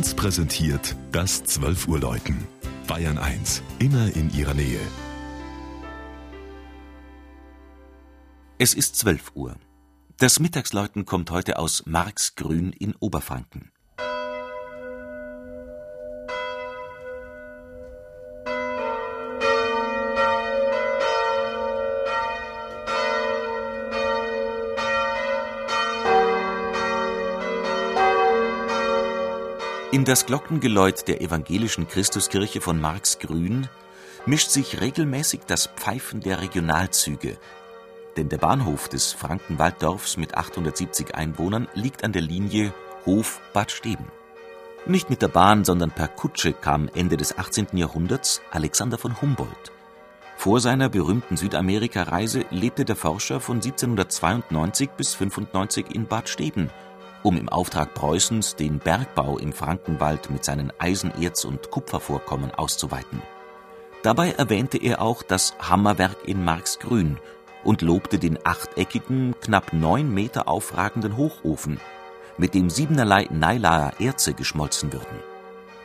1 präsentiert das 12 Uhr Läuten. Bayern 1, immer in ihrer Nähe. Es ist 12 Uhr. Das Mittagsläuten kommt heute aus Marxgrün in Oberfranken. In das Glockengeläut der evangelischen Christuskirche von Marxgrün mischt sich regelmäßig das Pfeifen der Regionalzüge, denn der Bahnhof des Frankenwalddorfs mit 870 Einwohnern liegt an der Linie Hof-Bad Steben. Nicht mit der Bahn, sondern per Kutsche kam Ende des 18. Jahrhunderts Alexander von Humboldt. Vor seiner berühmten Südamerika-Reise lebte der Forscher von 1792 bis 95 in Bad Steben – um im Auftrag Preußens den Bergbau im Frankenwald mit seinen Eisenerz- und Kupfervorkommen auszuweiten. Dabei erwähnte er auch das Hammerwerk in Marxgrün und lobte den achteckigen, knapp neun Meter aufragenden Hochofen, mit dem siebenerlei Neilaer Erze geschmolzen würden.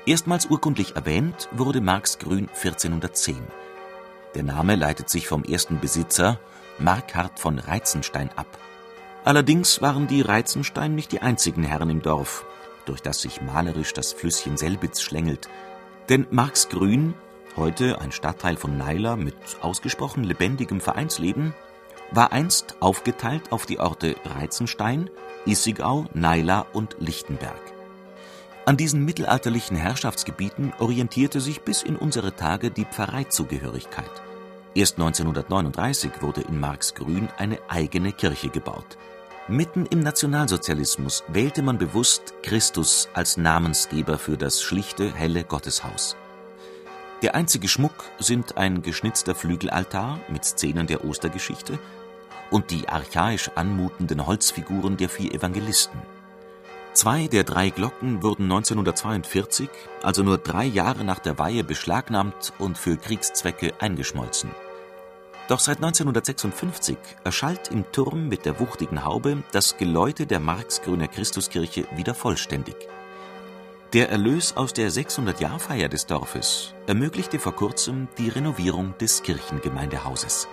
Erstmals urkundlich erwähnt wurde Marxgrün 1410. Der Name leitet sich vom ersten Besitzer, Markhard von Reizenstein, ab. Allerdings waren die Reizenstein nicht die einzigen Herren im Dorf, durch das sich malerisch das Flüsschen Selbitz schlängelt. Denn Marxgrün, heute ein Stadtteil von Naila mit ausgesprochen lebendigem Vereinsleben, war einst aufgeteilt auf die Orte Reizenstein, Issigau, Naila und Lichtenberg. An diesen mittelalterlichen Herrschaftsgebieten orientierte sich bis in unsere Tage die Pfarreizugehörigkeit. Erst 1939 wurde in Marxgrün eine eigene Kirche gebaut. Mitten im Nationalsozialismus wählte man bewusst Christus als Namensgeber für das schlichte, helle Gotteshaus. Der einzige Schmuck sind ein geschnitzter Flügelaltar mit Szenen der Ostergeschichte und die archaisch anmutenden Holzfiguren der vier Evangelisten. Zwei der drei Glocken wurden 1942, also nur drei Jahre nach der Weihe, beschlagnahmt und für Kriegszwecke eingeschmolzen. Doch seit 1956 erschallt im Turm mit der wuchtigen Haube das Geläute der Marxgrüner Christuskirche wieder vollständig. Der Erlös aus der 600-Jahr-Feier des Dorfes ermöglichte vor kurzem die Renovierung des Kirchengemeindehauses.